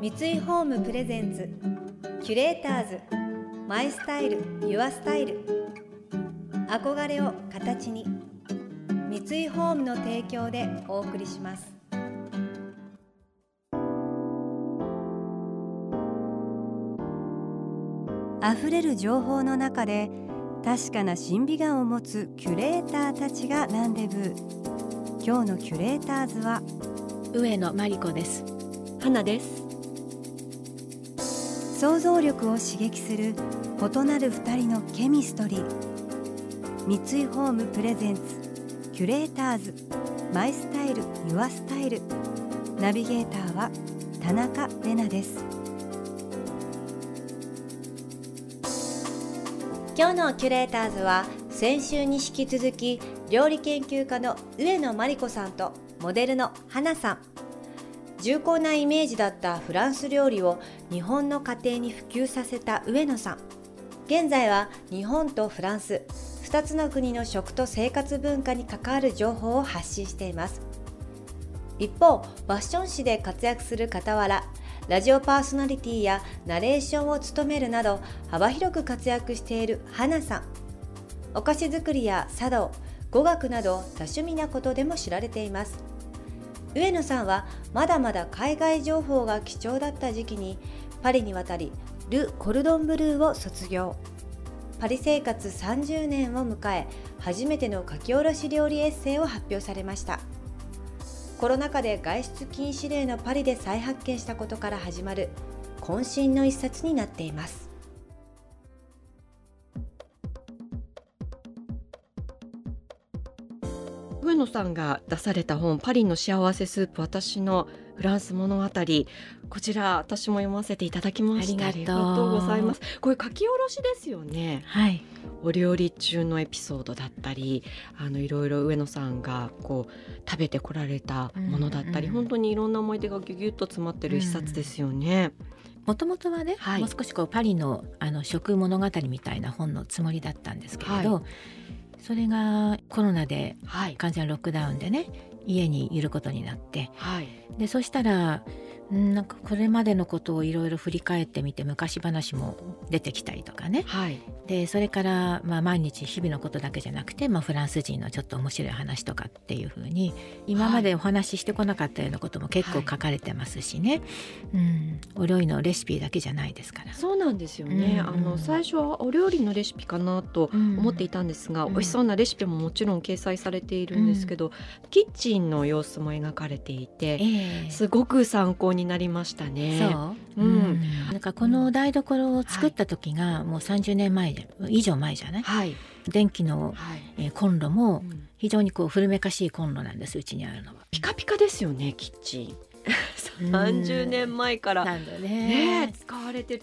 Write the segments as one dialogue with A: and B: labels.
A: 三井ホームプレゼンツキュレーターズマイスタイルユアスタイル。憧れを形に三井ホームの提供でお送りします。溢れる情報の中で確かな審美眼を持つキュレーターたちがランデブー。今日のキュレーターズは
B: 上野真理子です。
C: 花です
A: 想像力を刺激する異なる二人のケミストリー。三井ホームプレゼンツキュレーターズ。マイスタイルユアスタイル。ナビゲーターは田中れなです。今日のキュレーターズは先週に引き続き料理研究家の上野真理子さんとモデルの花さん。重厚なイメージだったフランス料理を日本の家庭に普及させた上野さん。現在は日本とフランス2つの国の食と生活文化に関わる情報を発信しています。一方ファッション誌で活躍する傍らラジオパーソナリティやナレーションを務めるなど幅広く活躍している花さん。お菓子作りや茶道語学など多趣味なことでも知られています。上野さんはまだまだ海外情報が貴重だった時期にパリに渡りル・コルドンブルーを卒業。パリ生活30年を迎え初めての書き下ろし料理エッセイを発表されました。コロナ禍で外出禁止令のパリで再発見したことから始まる渾身の一冊になっています。
C: 野さんが出された本「パリの幸せスープ私のフランス物語」こちら私も読ませていただきました
B: ありがとう。
C: ございます。これ書き下ろしですよね。
B: はい。
C: お料理中のエピソードだったりあのいろいろ上野さんがこう食べてこられたものだったり、
B: うんうん
C: 本当にいろんな思い出がギュギュッと詰まってる一冊ですよね、
B: もともとはね、
C: はい。
B: もう少しこうパリのあの食物語みたいな本のつもりだったんですけれど、
C: は
B: それがコロナで
C: はい。
B: 完全ロックダウンでね家にいることになって。
C: はい。
B: でそしたらんなんかこれまでのことをいろいろ振り返ってみて昔話も出てきたりとかね。
C: はい。
B: でそれから、まあ、毎日日々のことだけじゃなくて、まあ、フランス人のちょっと面白い話とかっていうふうに今までお話ししてこなかったようなことも結構書かれてますしね、うん、お料理のレシピだけじゃないですから。
C: そうなんですよね、
B: うん
C: あの最初はお料理のレシピかなと思っていたんですが、
B: うん。
C: 美味しそうなレシピももちろん掲載されているんですけど、キッチンの様子も描かれていて、
B: ええ。
C: すごく参考になりましたね。
B: そう、
C: うん。
B: なんかこの台所を作った時がもう30年前で以上前じゃない？
C: はい、
B: 電気の、
C: はい。
B: えーコンロも
C: うん。
B: 非常にこう古めかしいコンロなんですうちにあるのは。
C: ピカピカですよねキッチン。
B: うん
C: 30年前からね
B: ね。
C: 使われてる。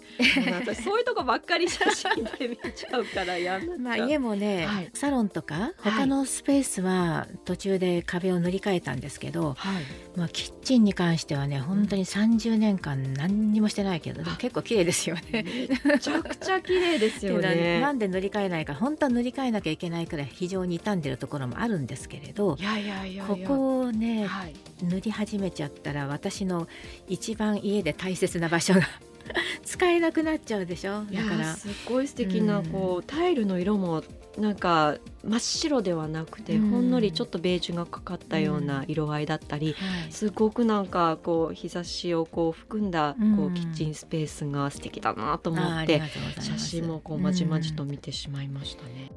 C: 私そういうとこばっかり写真で見ちゃうからやめ
B: まあ家もね、
C: はい
B: サロンとか他のスペースは途中で壁を塗り替えたんですけど、
C: はい。
B: まあ、キッチンに関してはね本当に30年間何にもしてないけどでも結構綺麗ですよね。
C: めちゃくちゃ綺麗ですよね。
B: なんで塗り替えないか本当は塗り替えなきゃいけないくらい非常に傷んでるところもあるんですけれど
C: いやいやいやいや。
B: ここをね
C: はい。
B: 塗り始めちゃったら私の一番家で大切な場所が 使えなくなっちゃうでしょ？だから。
C: すっごい素敵な
B: うん。
C: こうタイルの色もなんか真っ白ではなくて、
B: うん。
C: ほんのりちょっとベージュがかかったような色合いだったり、
B: はい。
C: すごくなんかこう日差しをこう含んだこ
B: うん。
C: うキッチンスペースが素敵だなと思って写真もこうまじまじと見てしまいましたね。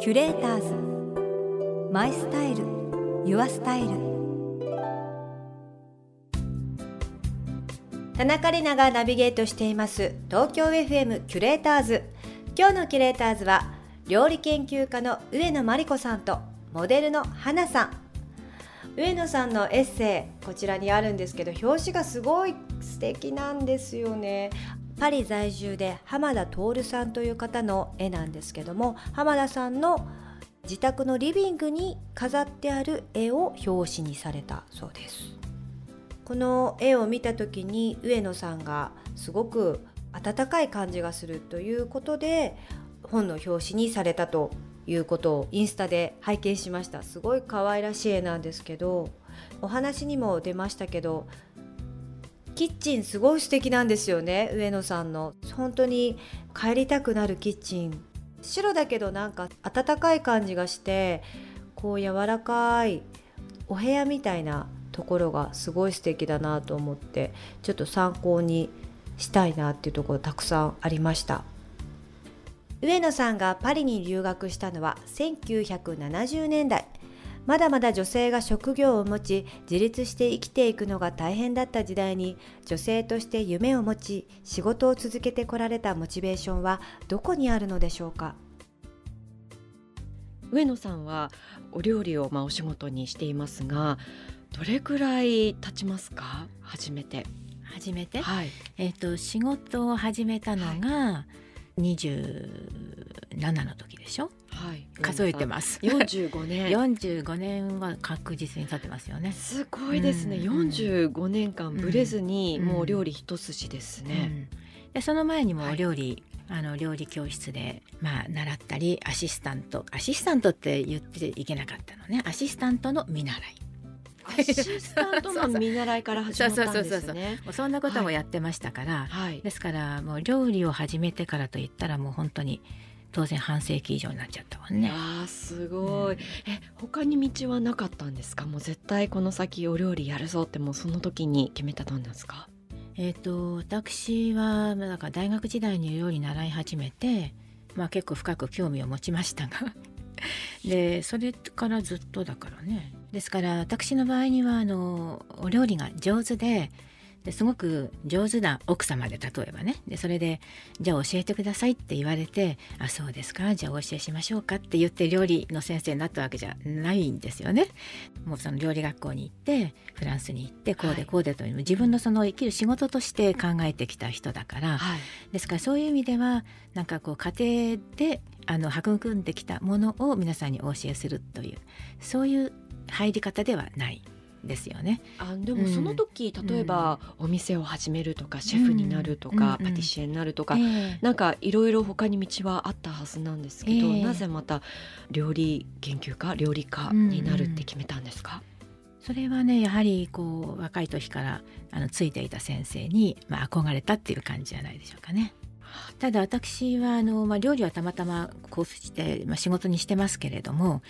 A: キュレーターズ。マイスタイル。ユアスタイル田中れながナビゲートしています。東京 FM キュレーターズ。今日のキュレーターズは料理研究家の上野真理子さんとモデルの花さん。上野さんのエッセイこちらにあるんですけど表紙がすごい素敵なんですよね。パリ在住で浜田徹さんという方の絵なんですけども浜田さんの自宅のリビングに飾ってある絵を表紙にされたそうです。この絵を見た時に上野さんがすごく温かい感じがするということで本の表紙にされたということをインスタで拝見しました。すごい可愛らしい絵なんですけどお話にも出ましたけどキッチンすごい素敵なんですよね上野さんの。本当に帰りたくなるキッチン。白だけどなんか暖かい感じがしてこう柔らかいお部屋みたいなところがすごい素敵だなと思ってちょっと参考にしたいなっていうところたくさんありました。上野さんがパリに留学したのは1970年代。まだまだ女性が職業を持ち自立して生きていくのが大変だった時代に女性として夢を持ち仕事を続けてこられたモチベーションはどこにあるのでしょうか？
C: 上野さんはお料理をまあお仕事にしていますがどれくらい経ちますか？初めて。
B: 初めて、
C: はい。
B: えっ、と仕事を始めたのが27の時でしょ？
C: はい。
B: 数えてます。
C: 45年。
B: 45年は確実に経ってますよね。
C: すごいですね、
B: うん
C: 45年間ブレずに、
B: うん
C: もうお料理一筋ですね、
B: うん。でその前にも
C: はい。
B: お料理、あの料理教室でまあ習ったりアシスタントアシスタントって言っていけなかったのね。アシスタントの見習い
C: スタントの見習いから始まったんで
B: そうそうそうそう。
C: すね
B: もうそんなこともやってましたから、
C: はい。
B: ですからもう料理を始めてからといったらもう本当に当然半世紀以上になっちゃったわね。
C: あーすごい、
B: うん。
C: え他に道はなかったんですか？もう絶対この先お料理やるぞってもうその時に決めたんですか？
B: えー、と私はまあだから大学時代に料理習い始めて、まあ、結構深く興味を持ちましたが。でそれからずっとだからねですから私の場合にはあのお料理が上手でですごく上手な奥様で例えばねでそれで「じゃあ教えてください」って言われて「あそうですかじゃあお教えしましょうか」って言って料理の先生になったわけじゃないんですよね。もうその料理学校に行ってフランスに行ってこう
C: はい
B: でこうでという、自分のその生きる仕事として考えてきた人だから、
C: はい
B: ですからそういう意味ではなんかこう家庭であの育んできたものを皆さんにお教えするというそういう入り方ではないですよね。
C: あでも
B: うん
C: その時、例えばお店を始めるとかシェフになるとか、
B: うん
C: パティシエになるとか、
B: ええ。
C: なんかいろいろ他に道はあったはずなんですけど、
B: ええ。
C: なぜまた料理研究家料理家になるって決めたんですか、
B: それはねやはりこう若い時からあのついていた先生に、まあ、憧れたっていう感じじゃないでしょうかね。ただ私はあの、まあ、料理はたまたまこうして、まあ、仕事にしてますけれども、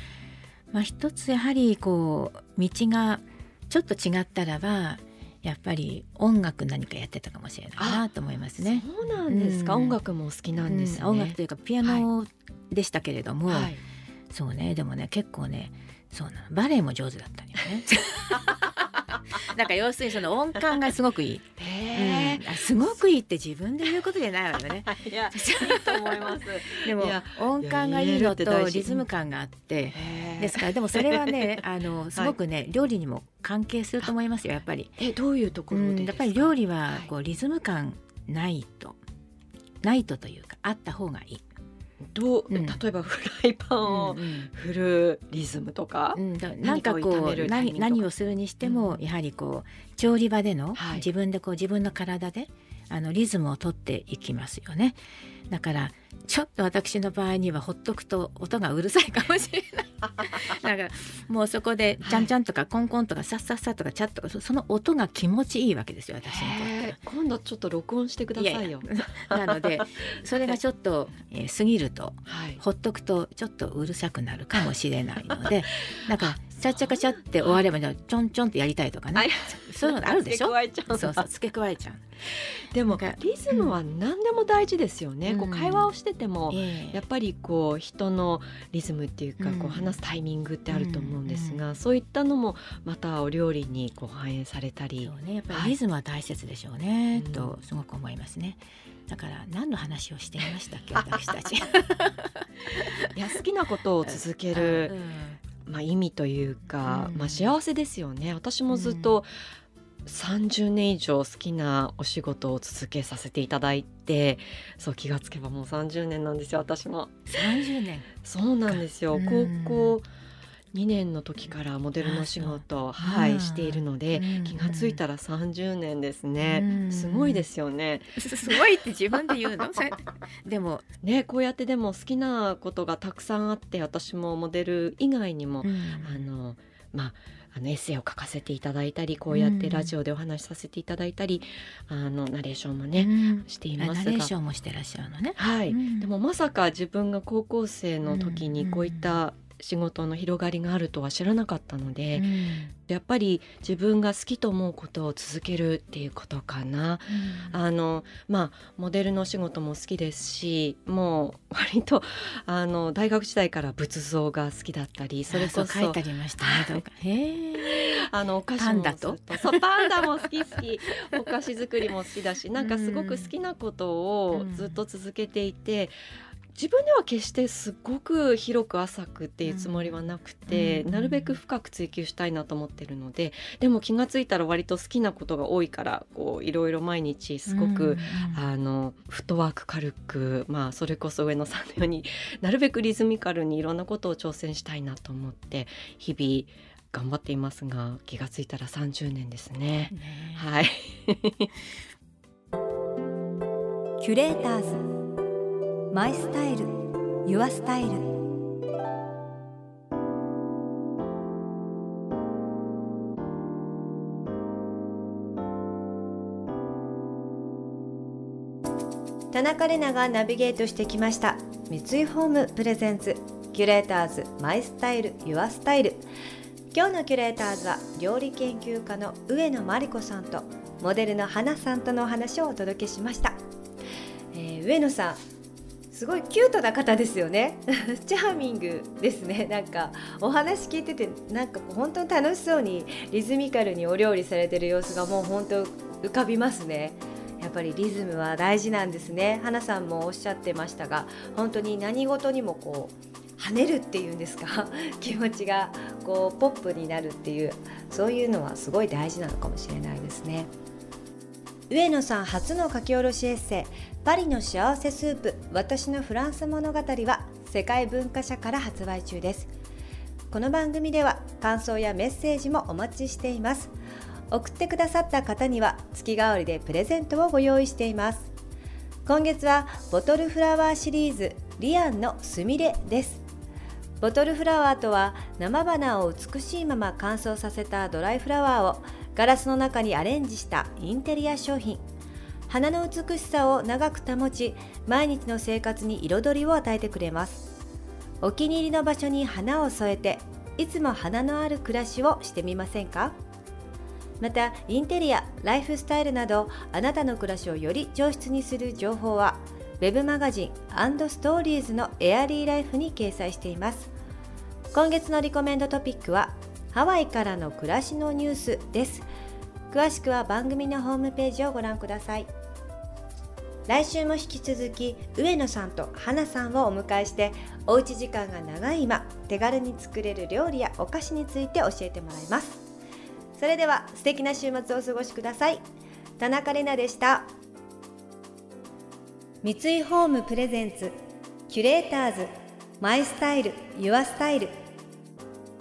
B: まあ、一つやはりこう道がちょっと違ったらばやっぱり音楽何かやってたかもしれないなと思いますね。
C: そうなんですか、
B: うん。
C: 音楽も好きなんですね、
B: うん。音楽というかピアノでしたけれども、
C: はい。
B: そうね。でもね結構ねそうなの。バレエも上手だったりね。なんか要するにその音感がすごくいい、
C: へ
B: うん。あすごくいいって自分で言うことじゃないわよね。
C: え、いやいいと思います。
B: でも音感がいいのとリズム感があってですからでもそれはね あのすごくね、料理にも関係すると思いますよやっぱり。
C: えどういうところ
B: うん
C: でですか？
B: やっぱり料理は
C: はい。
B: こうリズム感ないと。ないとというかあった方がいい。
C: どう、
B: うん。
C: 例えばフライパンを
B: うん
C: 振るリズムとか、
B: うんだなんかこう何何をするにしても、
C: うん。
B: やはりこう調理場での、
C: はい。
B: 自分でこう自分の体であのリズムをとっていきますよね。だからちょっと私の場合にはほっとくと音がうるさいかもしれない。だからもうそこでちゃんちゃんとかコンコンとかさっさっさとかチャッとかそその音が気持ちいいわけですよ私にとって。
C: 今度ちょっと録音してくださいよ。
B: なのでそれがちょっと、えー過ぎると
C: はい。
B: ほっとくとちょっとうるさくなるかもしれないので だからチャッチャカチャって終わればじゃあちょんちょんってやりたいとかね、
C: はい
B: そういうのあるでしょ？
C: 付け加えちゃう。んだ
B: そうそう付け加えちゃう。
C: でもリズムは何でも大事ですよね。
B: うん。
C: こう会話をしてても、
B: ええ。
C: やっぱりこう人のリズムっていうか、
B: うん。
C: こう話すタイミングってあると思うんですが、そういったのもまたお料理にこう反映されたり。
B: そうねやっぱ
C: はい。
B: りリズムは大切でしょうね、
C: うん。
B: とすごく思いますね。だから何の話をしていましたっけ私たち。
C: いや好きなことを続ける、まあ、意味というか、
B: うん。
C: まあ、幸せですよね。私もずっと30年以上好きなお仕事を続けさせていただいてそう気がつけばもう30年なんですよ私も。
B: 三十年。
C: そうなんですよ、
B: うん。
C: 高校2年の時からモデルの仕事を、はい
B: うん。
C: しているので、
B: うん。
C: 気がついたら30年ですね、
B: うん。
C: すごいですよね。
B: すすごいって自分で言うの？でも、
C: ねこうやってでも好きなことがたくさんあって私もモデル以外にも、
B: うん。
C: あのまああのエッセイを書かせていただいたりこうやってラジオでお話しさせていただいたり、うん、あのナレーションもね、うん、しています
B: が。ナレーションもしてらっしゃるのね。
C: はい、うん、でもまさか自分が高校生の時にこういった仕事の広がりがあるとは知らなかったので、うん、やっぱり自分が好きと思うことを続けるっていうことかな、うん、あのまあモデルの仕事も好きですしもう割とあの大学時代から仏像が好きだったり
B: それこそ書いてありましたね
C: あのお菓子もそうパンダも好き好き。お菓子作りも好きだしなんかすごく好きなことをずっと続けていて、うん自分では決してすごく広く浅くっていうつもりはなくて、うん、なるべく深く追求したいなと思ってるのででも気が付いたら割と好きなことが多いからこういろいろ毎日すごく、うん、あのフットワーク軽く、まあ、それこそ上野さんのようになるべくリズミカルにいろんなことを挑戦したいなと思って日々頑張っていますが気が付いたら30年ですね。ねはい。
A: キュレーターズマイスタイルユアスタイル。田中れながナビゲートしてきました。三井ホームプレゼンツキュレーターズマイスタイルユアスタイル。今日のキュレーターズは料理研究家の上野真理子さんとモデルの花さんとのお話をお届けしました、えー、上野さんすごいキュートな方ですよね。チャーミングですね。なんかお話聞いててなんか本当に楽しそうにリズミカルにお料理されてる様子がもう本当浮かびますね。やっぱりリズムは大事なんですね。花さんもおっしゃってましたが本当に何事にもこう跳ねるっていうんですか？気持ちがこうポップになるっていうそういうのはすごい大事なのかもしれないですね。上野さん初の書き下ろしエッセイパリの幸せスープ私のフランス物語は世界文化社から発売中です。この番組では感想やメッセージもお待ちしています。送ってくださった方には月替わりでプレゼントをご用意しています。今月はボトルフラワーシリーズリアンのすみれです。ボトルフラワーとは生花を美しいまま乾燥させたドライフラワーをガラスの中にアレンジしたインテリア商品。花の美しさを長く保ち毎日の生活に彩りを与えてくれます。お気に入りの場所に花を添えていつも花のある暮らしをしてみませんか？またインテリアライフスタイルなどあなたの暮らしをより上質にする情報は web マガジンストーリーズのエアリーライフに掲載しています。今月のリコメンドトピックはハワイからの暮らしのニュースです。詳しくは番組のホームページをご覧ください。来週も引き続き上野さんと花さんをお迎えしておうち時間が長い今手軽に作れる料理やお菓子について教えてもらいます。それでは素敵な週末をお過ごしください。田中れなでした。三井ホームプレゼンツキュレーターズマイスタイルユアスタイル。